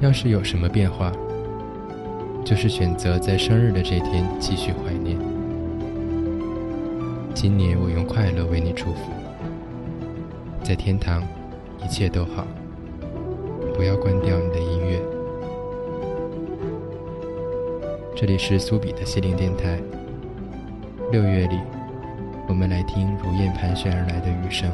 要是有什么变化，就是选择在生日的这天继续怀念。今年我用快乐为你祝福，在天堂一切都好，不要关掉你的音乐。这里是苏比的心灵电台。六月里，我们来听如燕盘旋而来的雨声。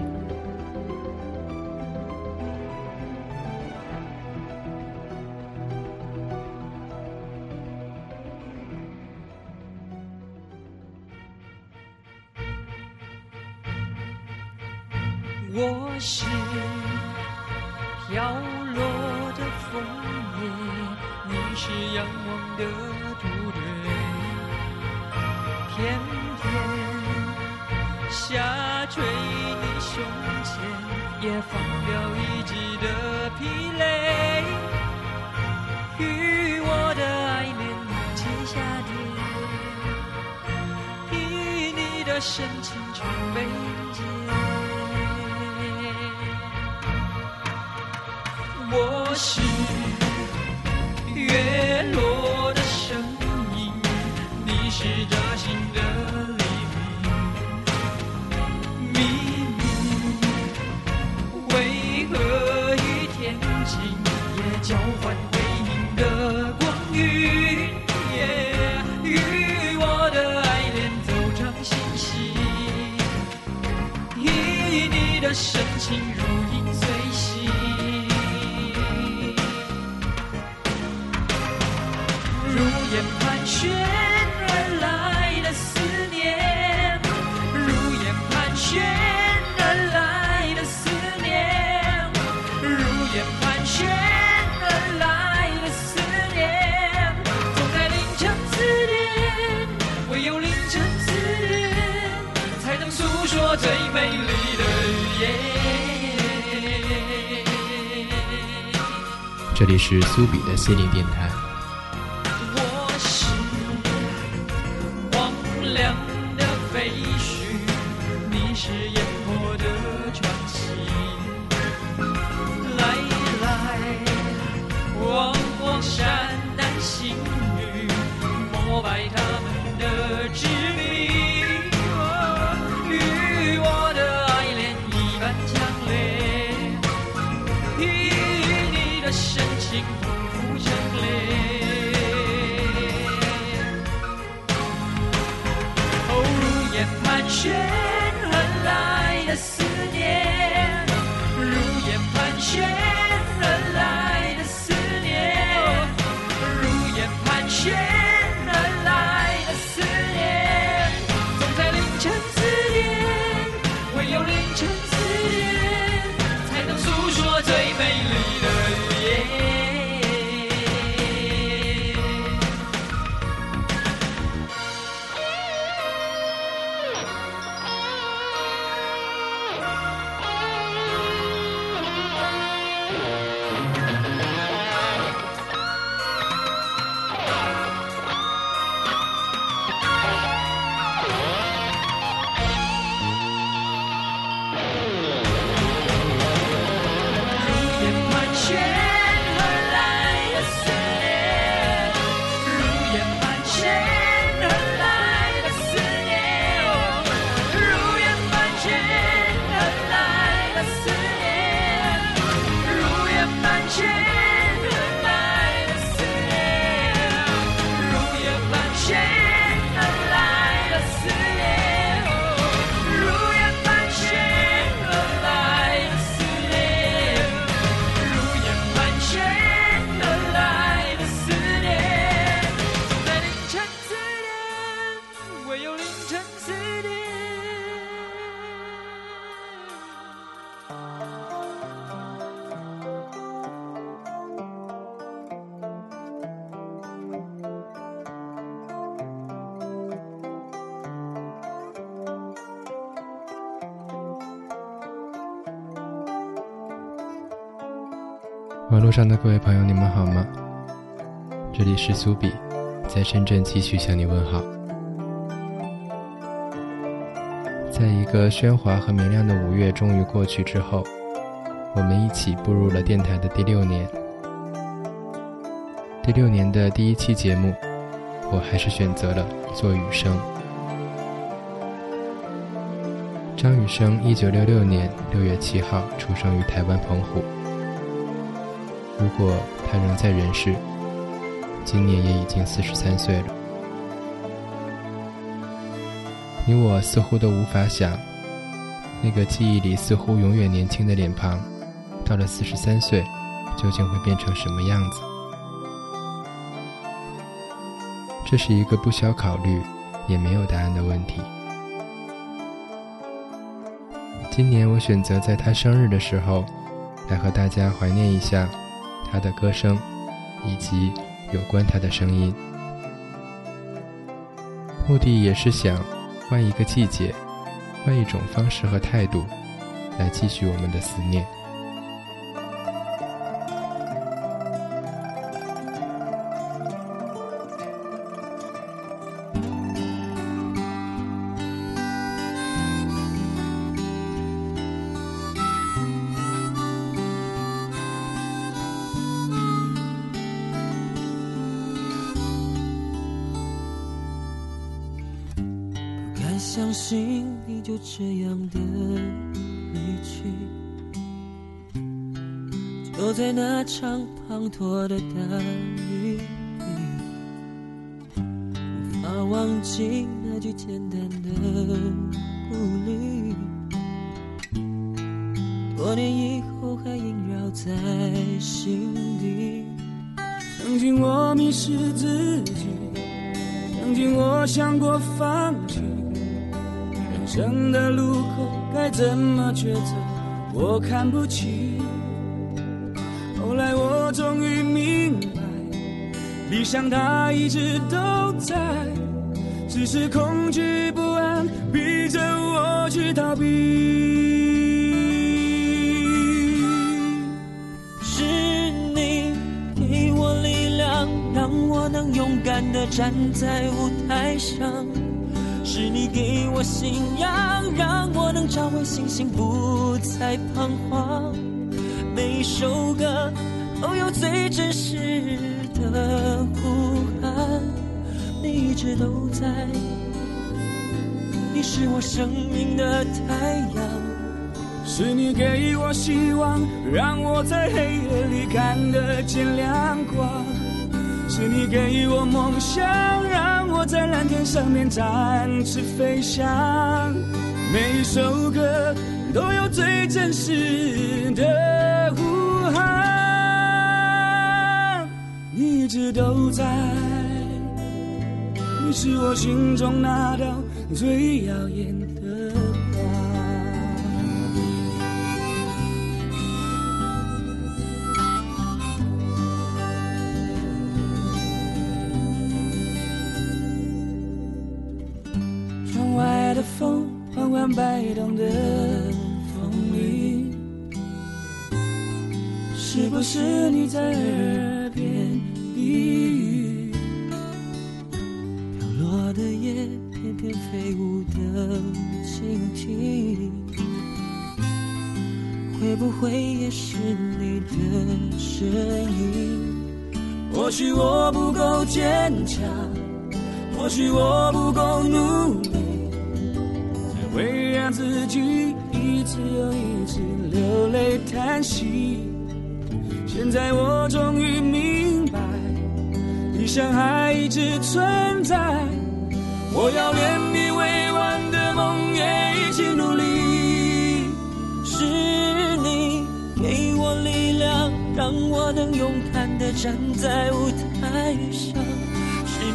深情全被接。我是这里是苏比的心灵电台。上的各位朋友，你们好吗？这里是苏比，在深圳继续向你问好。在一个喧哗和明亮的五月终于过去之后，我们一起步入了电台的第六年。第六年的第一期节目，我还是选择了做雨声。张雨生，一九六六年六月七号出生于台湾澎湖。如果他仍在人世，今年也已经四十三岁了。你我似乎都无法想，那个记忆里似乎永远年轻的脸庞，到了四十三岁，究竟会变成什么样子？这是一个不需要考虑，也没有答案的问题。今年我选择在他生日的时候，来和大家怀念一下他的歌声，以及有关他的声音。目的也是想换一个季节，换一种方式和态度，来继续我们的思念。相信你就这样的离去，就在那场滂沱的大雨里，无法忘记那句简单的鼓励，多年以后还萦绕在心底。曾经我迷失自己，曾经我想过放弃，人生的路口该怎么抉择，我看不清。后来我终于明白，理想它一直都在，只是恐惧不安逼着我去逃避。是你给我力量，让我能勇敢地站在舞台上。是你给我信仰，让我能找回信心，不再彷徨。每一首歌都有最真实的呼喊，你一直都在，你是我生命的太阳。是你给我希望，让我在黑夜里看得见亮光。是你给我梦想，让我在蓝天上面展翅飞翔。每一首歌都有最真实的呼喊，你一直都在，你是我心中那道最耀眼缓摆动的风里，是不是你在耳边低语？飘落的叶翩翩飞舞的蜻蜓，会不会也是你的声音？或许我不够坚强。或许我不够努力，会让自己一次又一次流泪叹息。现在我终于明白，理想还一直存在。我要连你未完的梦也一起努力。是你给我力量，让我能勇敢地站在舞台上。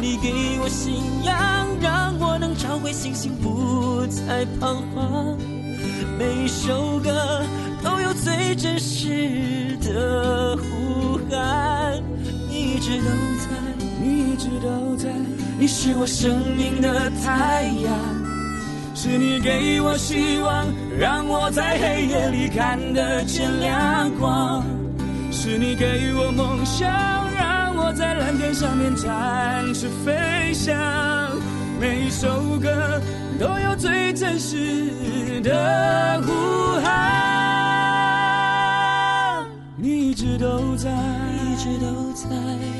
你给我信仰，让我能找回信心，不再彷徨。每一首歌都有最真实的呼喊，你一直都在，你一直都在，你是我生命的太阳。是你给我希望，让我在。黑夜里看得见亮光。是你给我梦想，在蓝天上面展翅飞翔。每一首歌都有最真实的呼喊，你一直都在，一直都在。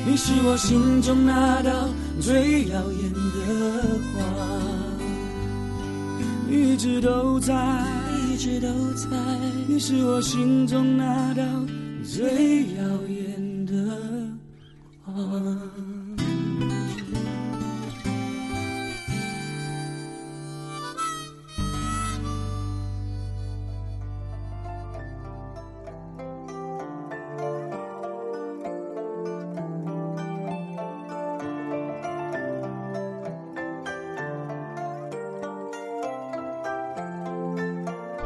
你是我心中那道最耀眼的花，一直都在，一直都在。你是我心中那道最耀眼的。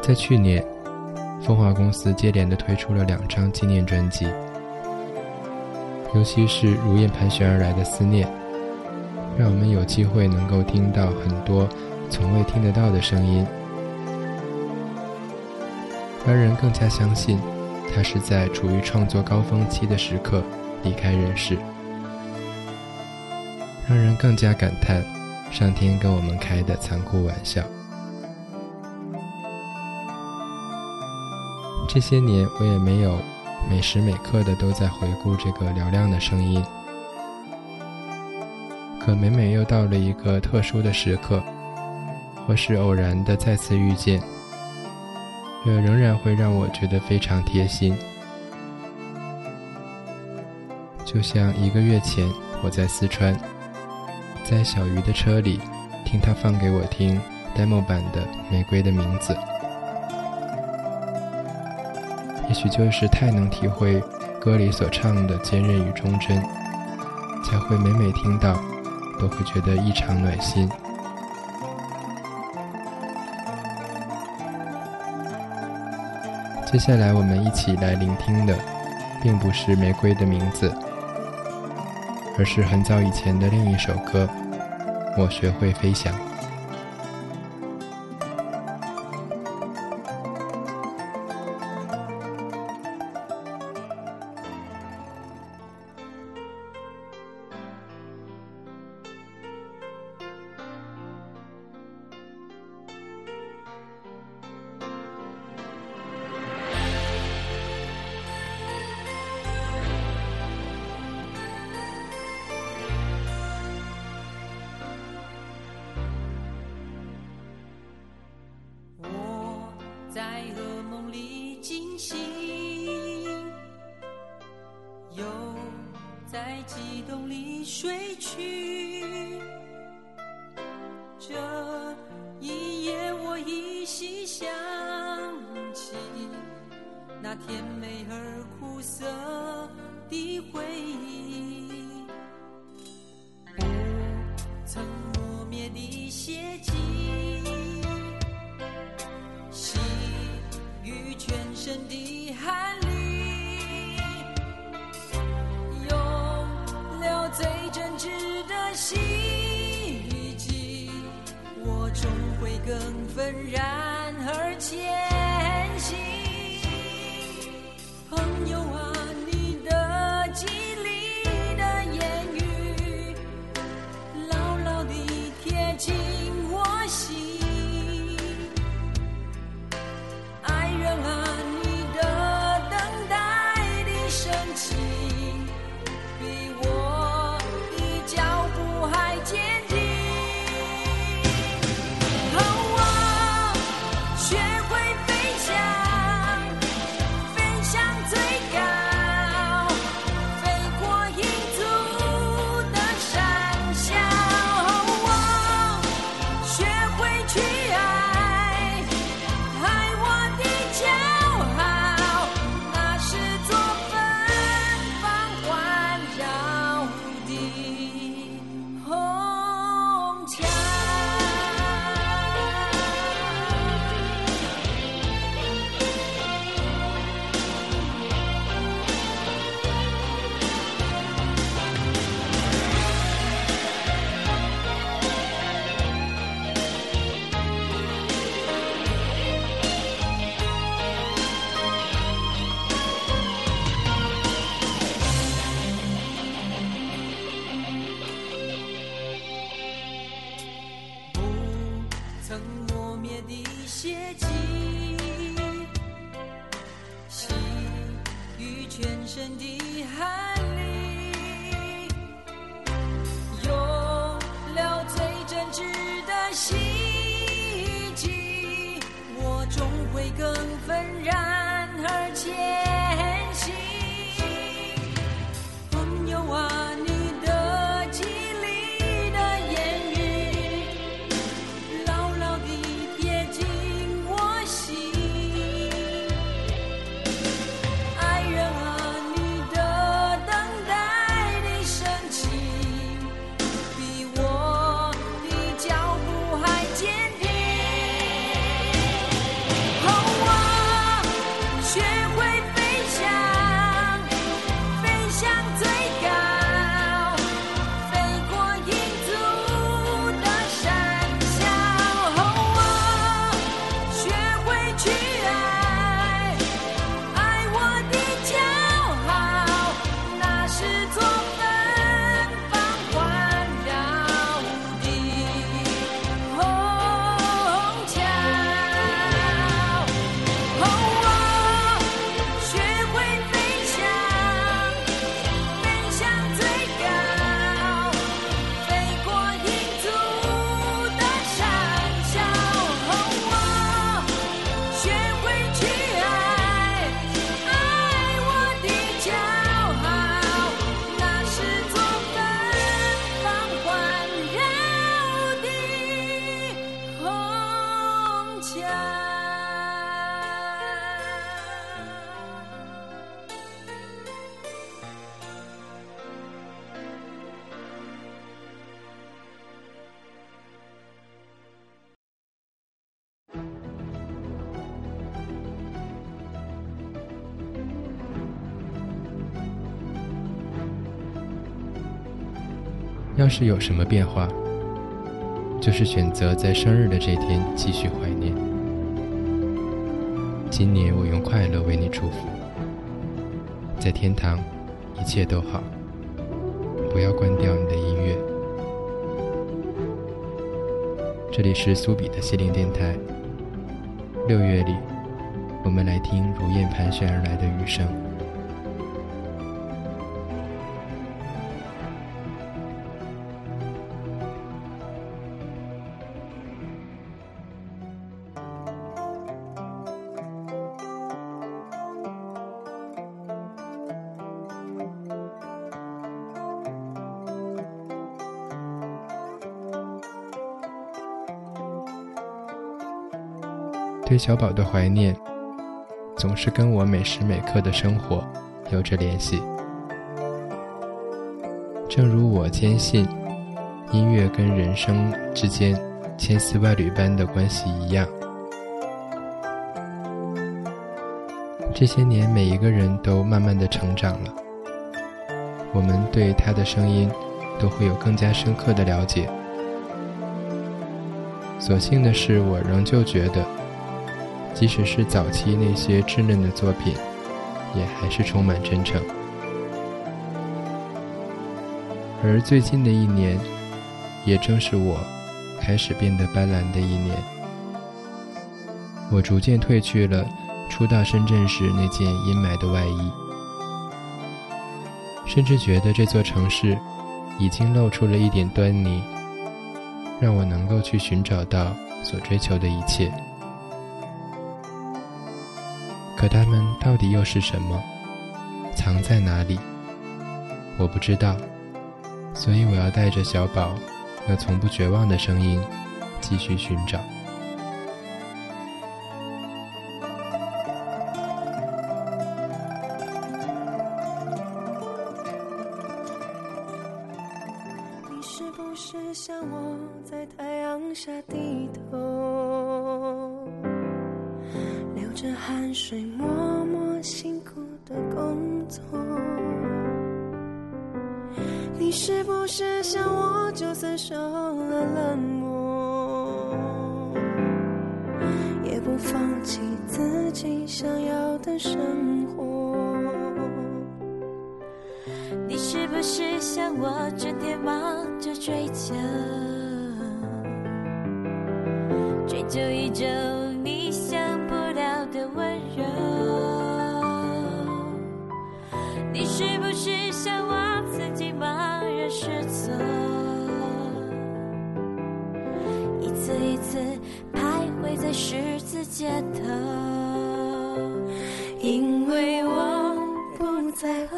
在去年，风华公司接连的推出了两张纪念专辑，尤其是如燕盘旋而来的思念，让我们有机会能够听到很多从未听得到的声音，让人更加相信他是在处于创作高峰期的时刻离开人世，让人更加感叹上天跟我们开的残酷玩笑。这些年，我也没有每时每刻的都在回顾这个嘹亮的声音。可每每又到了一个特殊的时刻，或是偶然的再次遇见，这仍然会让我觉得非常贴心。就像一个月前，我在四川，在小鱼的车里，听他放给我听 demo 版的《玫瑰的名字》。也许就是太能体会歌里所唱的坚韧与忠贞，才会每每听到，都会觉得异常暖心。接下来我们一起来聆听的，并不是《玫瑰的名字》，而是很早以前的另一首歌《我学会飞翔》。那甜要是有什么变化，就是选择在生日的这天继续怀念。今年我用快乐为你祝福，在天堂一切都好，不要关掉你的音乐。这里是苏比的心灵电台。六月里，我们来听如燕盘旋而来的雨声。对小宝的怀念，总是跟我每时每刻的生活有着联系。正如我坚信，音乐跟人生之间千丝万缕般的关系一样。这些年，每一个人都慢慢的成长了，我们对他的声音都会有更加深刻的了解。所幸的是，我仍旧觉得。即使是早期那些稚嫩的作品，也还是充满真诚。而最近的一年，也正是我开始变得斑斓的一年。我逐渐褪去了初到深圳时那件阴霾的外衣，甚至觉得这座城市已经露出了一点端倪，让我能够去寻找到所追求的一切。可它们到底又是什么？藏在哪里？我不知道，所以我要带着小宝那从不绝望的声音，继续寻找。水，默默辛苦的工作？你是不是像我，就算受了冷漠，也不放弃自己想要的生活？你是不是像我，整天忙着追求，追求一种十字街头。因为我不在乎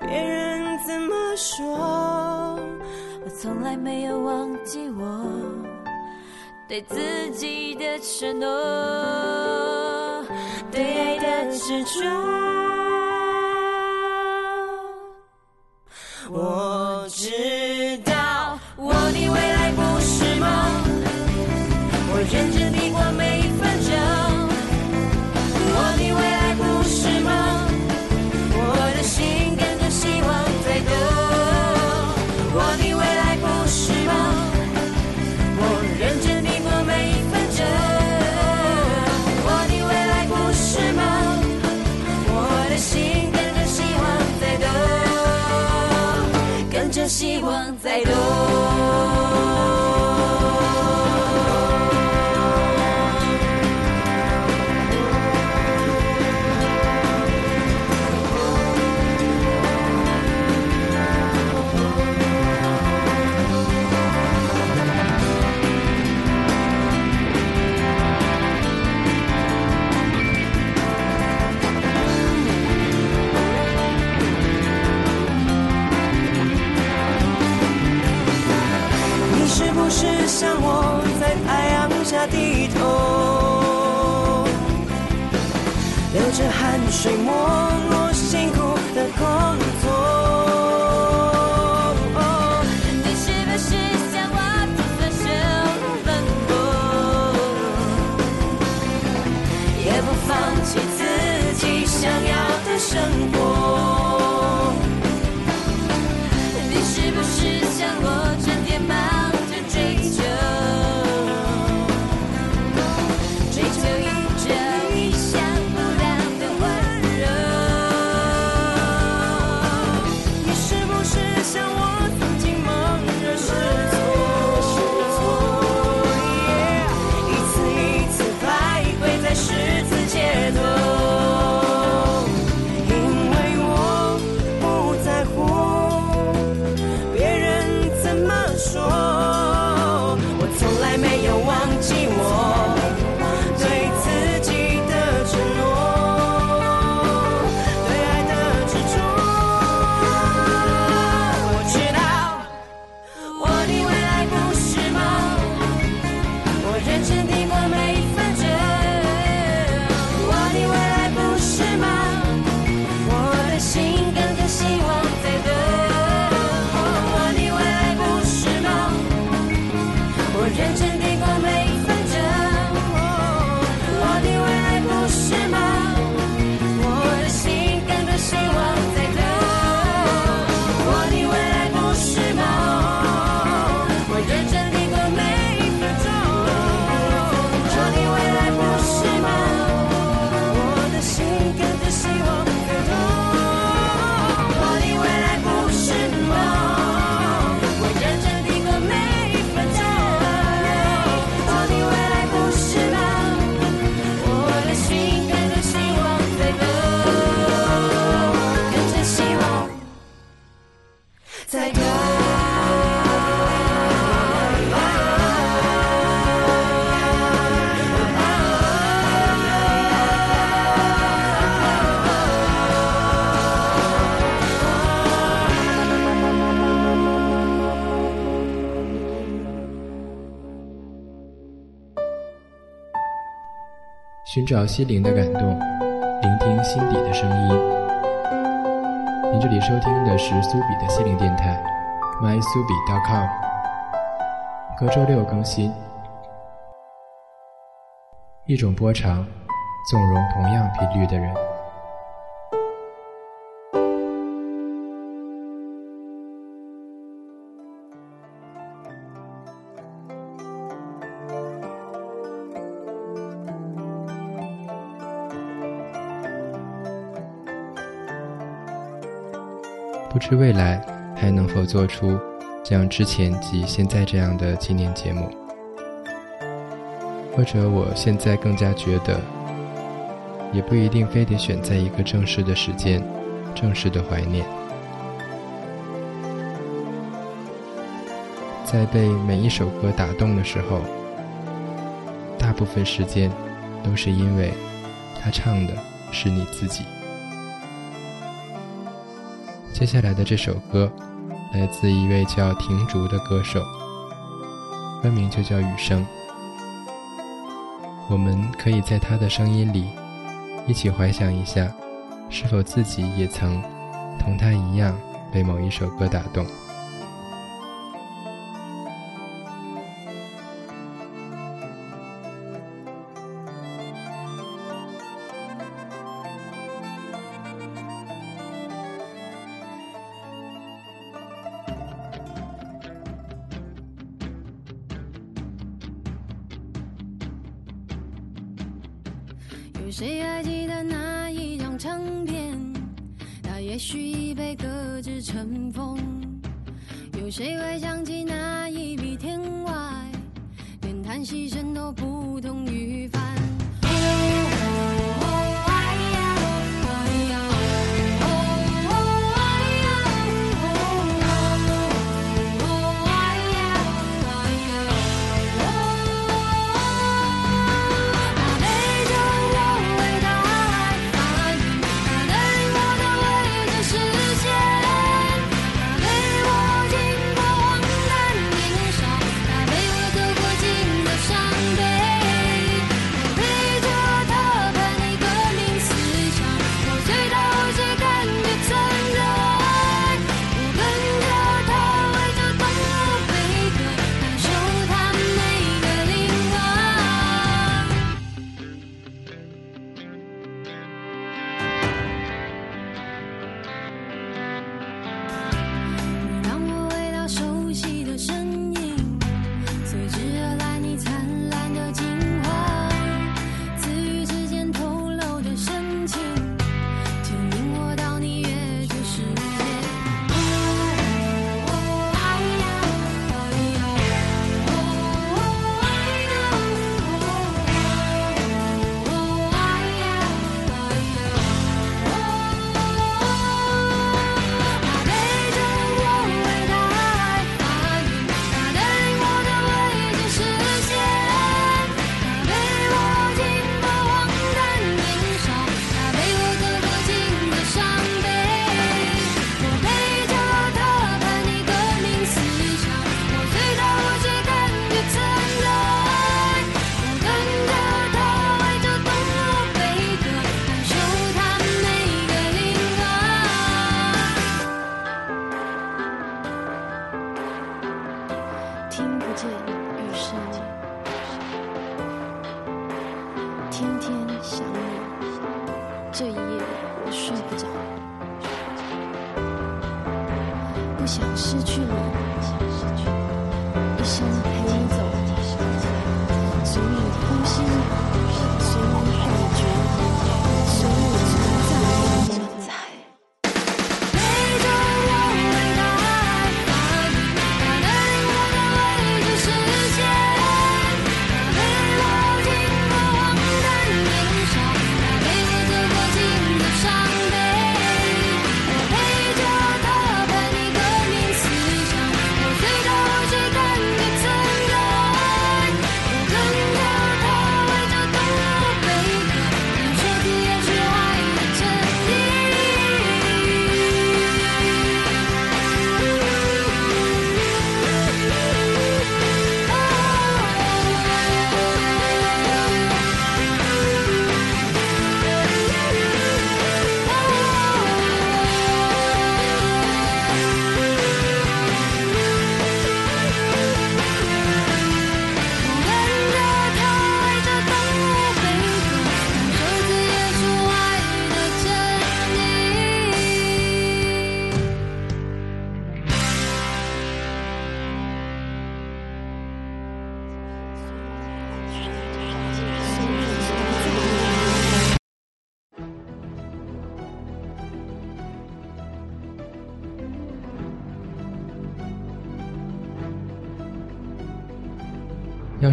别人怎么说，我从来没有忘记我对自己的承诺，对爱的执着。我知希望像我寻找心灵的感动，聆听心底的声音。您这里收听的是苏比的心灵电台，mysubi.com，隔周六更新。一种波长，纵容同样频率的人。不知未来还能否做出像之前及现在这样的纪念节目或者我现在更加觉得也不一定非得选在一个正式的时间正式的怀念。在被每一首歌打动的时候大部分时间都是因为他唱的是你自己。接下来的这首歌，来自一位叫婷竹的歌手，歌名就叫《雨声》。我们可以在他的声音里，一起怀想一下，是否自己也曾同他一样被某一首歌打动。谁会想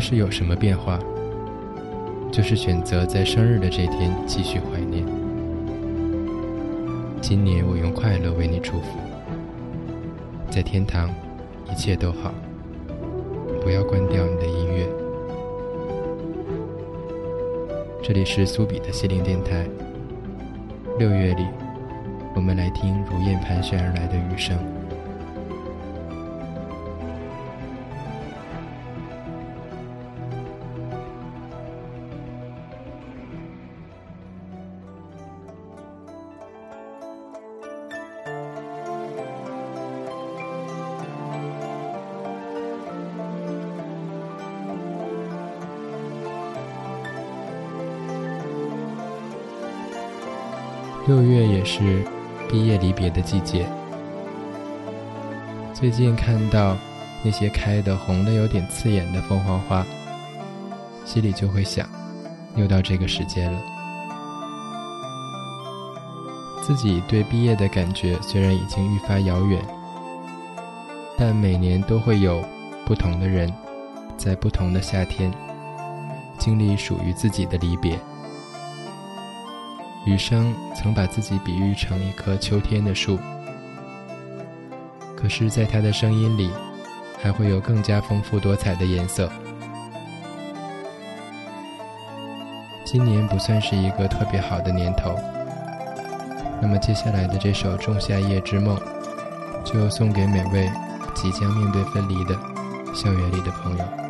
是有什么变化？就是选择在生日的这天继续怀念。今年我用快乐为你祝福，在天堂一切都好，不要关掉你的音乐。这里是苏比的心灵电台，六月里我们来听如燕盘旋而来的雨声。是毕业离别的季节。最近看到那些开的红的有点刺眼的凤凰花，心里就会想，又到这个时间了。自己对毕业的感觉虽然已经愈发遥远，但每年都会有不同的人，在不同的夏天，经历属于自己的离别。雨生曾把自己比喻成一棵秋天的树，可是，在他的声音里，还会有更加丰富多彩的颜色。今年不算是一个特别好的年头，那么接下来的这首《仲夏夜之梦》，就送给每位即将面对分离的校园里的朋友。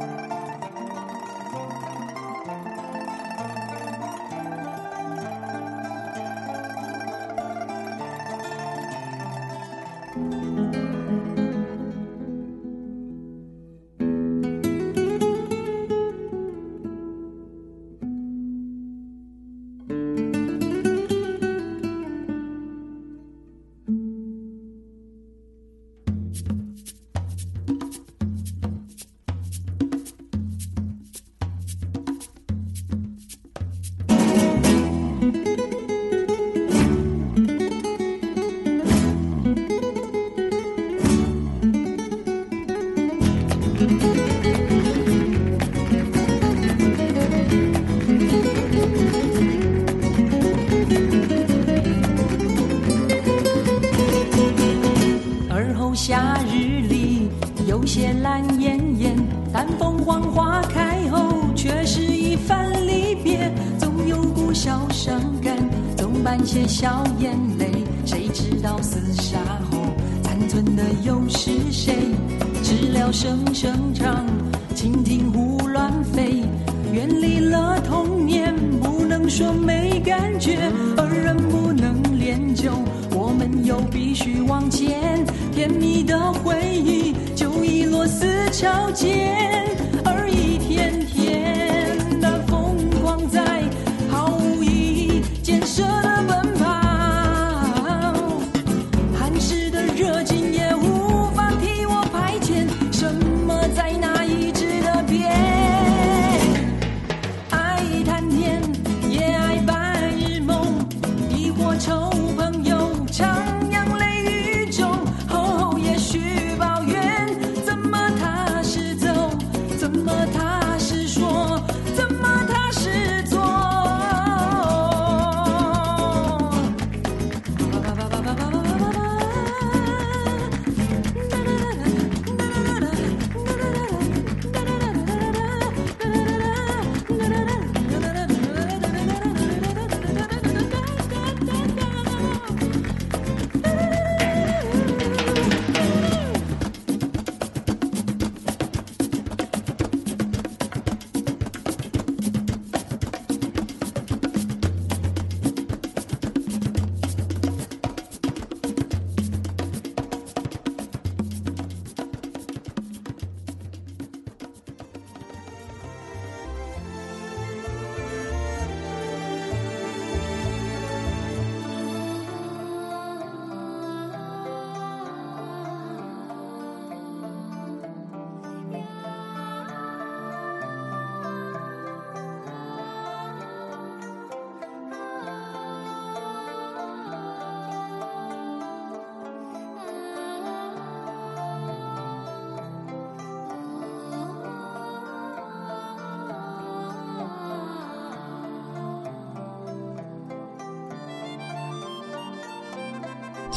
夏日里有些懒洋洋，但凤凰花开后却是一番离别，总有股小伤感，总伴些小眼泪。谁知道厮杀后残存的又是谁？知了声声唱，蜻蜓胡乱飞，远离了童年，不能说没感觉，而人不能恋旧。我们又必须往前，甜蜜的回忆就已落四桥间，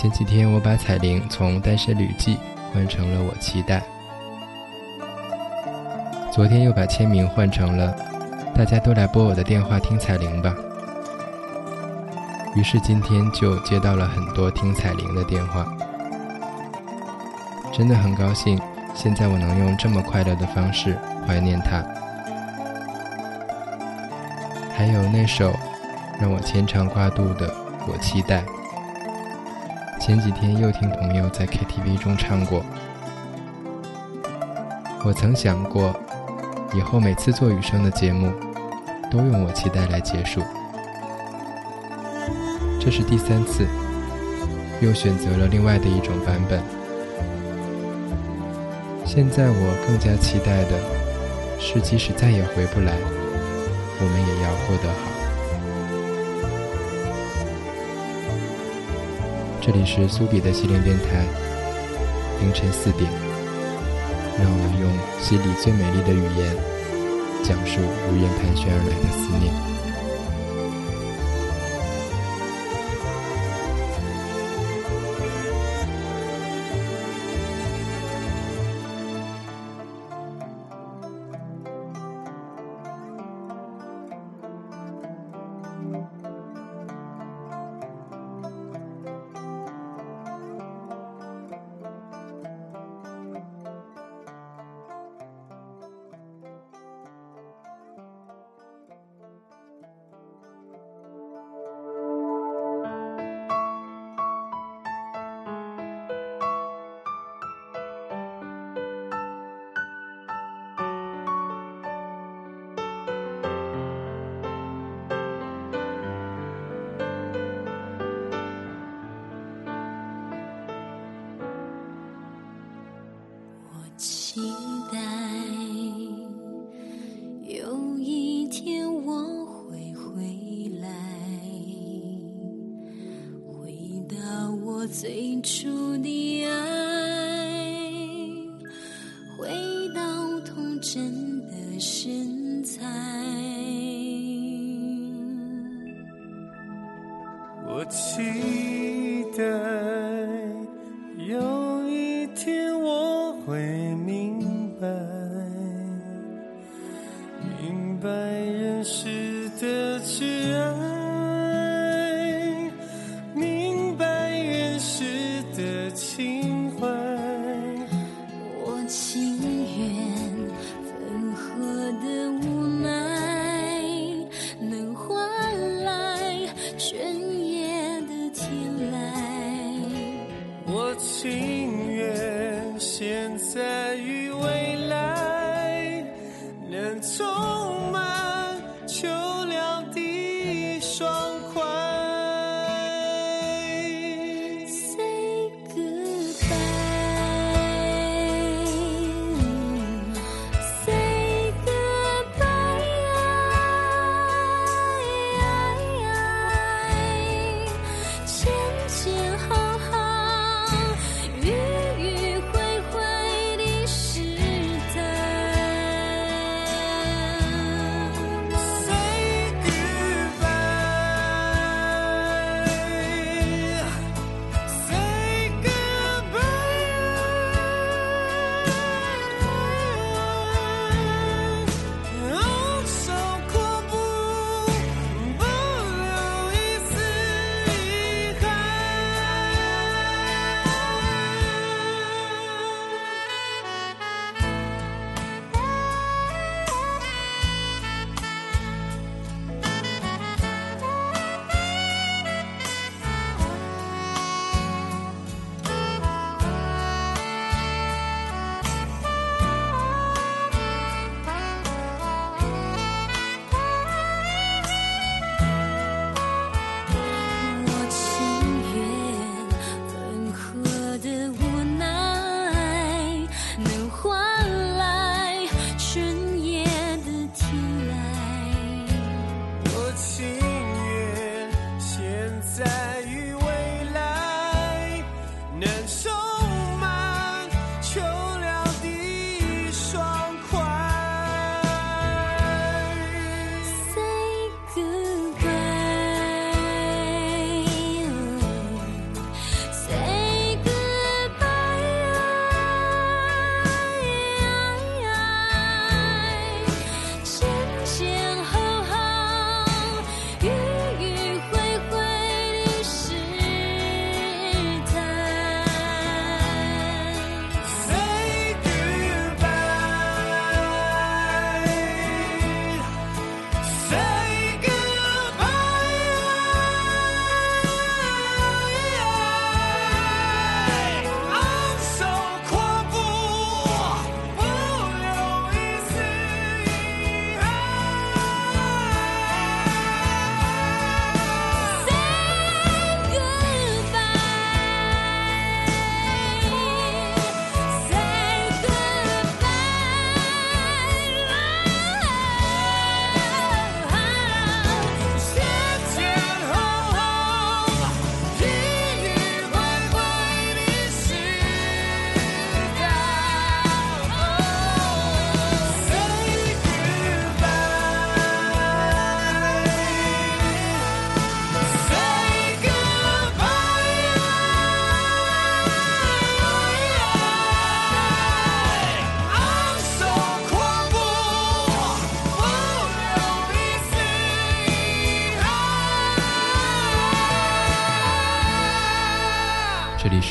前几天我把彩铃从《单身旅记》换成了《我期待》，昨天又把签名换成了大家都来拨我的电话听彩铃吧。于是今天就接到了很多听彩铃的电话，真的很高兴，现在我能用这么快乐的方式怀念他。还有那首让我牵肠挂肚的《我期待》，前几天又听朋友在 KTV 中唱过。我曾想过，以后每次做雨声的节目，都用我期待来结束。这是第三次，又选择了另外的一种版本。现在我更加期待的是，即使再也回不来，我们也要过得好。这里是苏比的西林电台，凌晨四点，让我们用心里最美丽的语言，讲述如烟盘旋而来的思念。记得。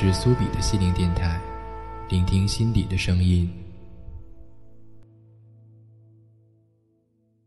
是苏比的心灵电台，聆听心底的声音。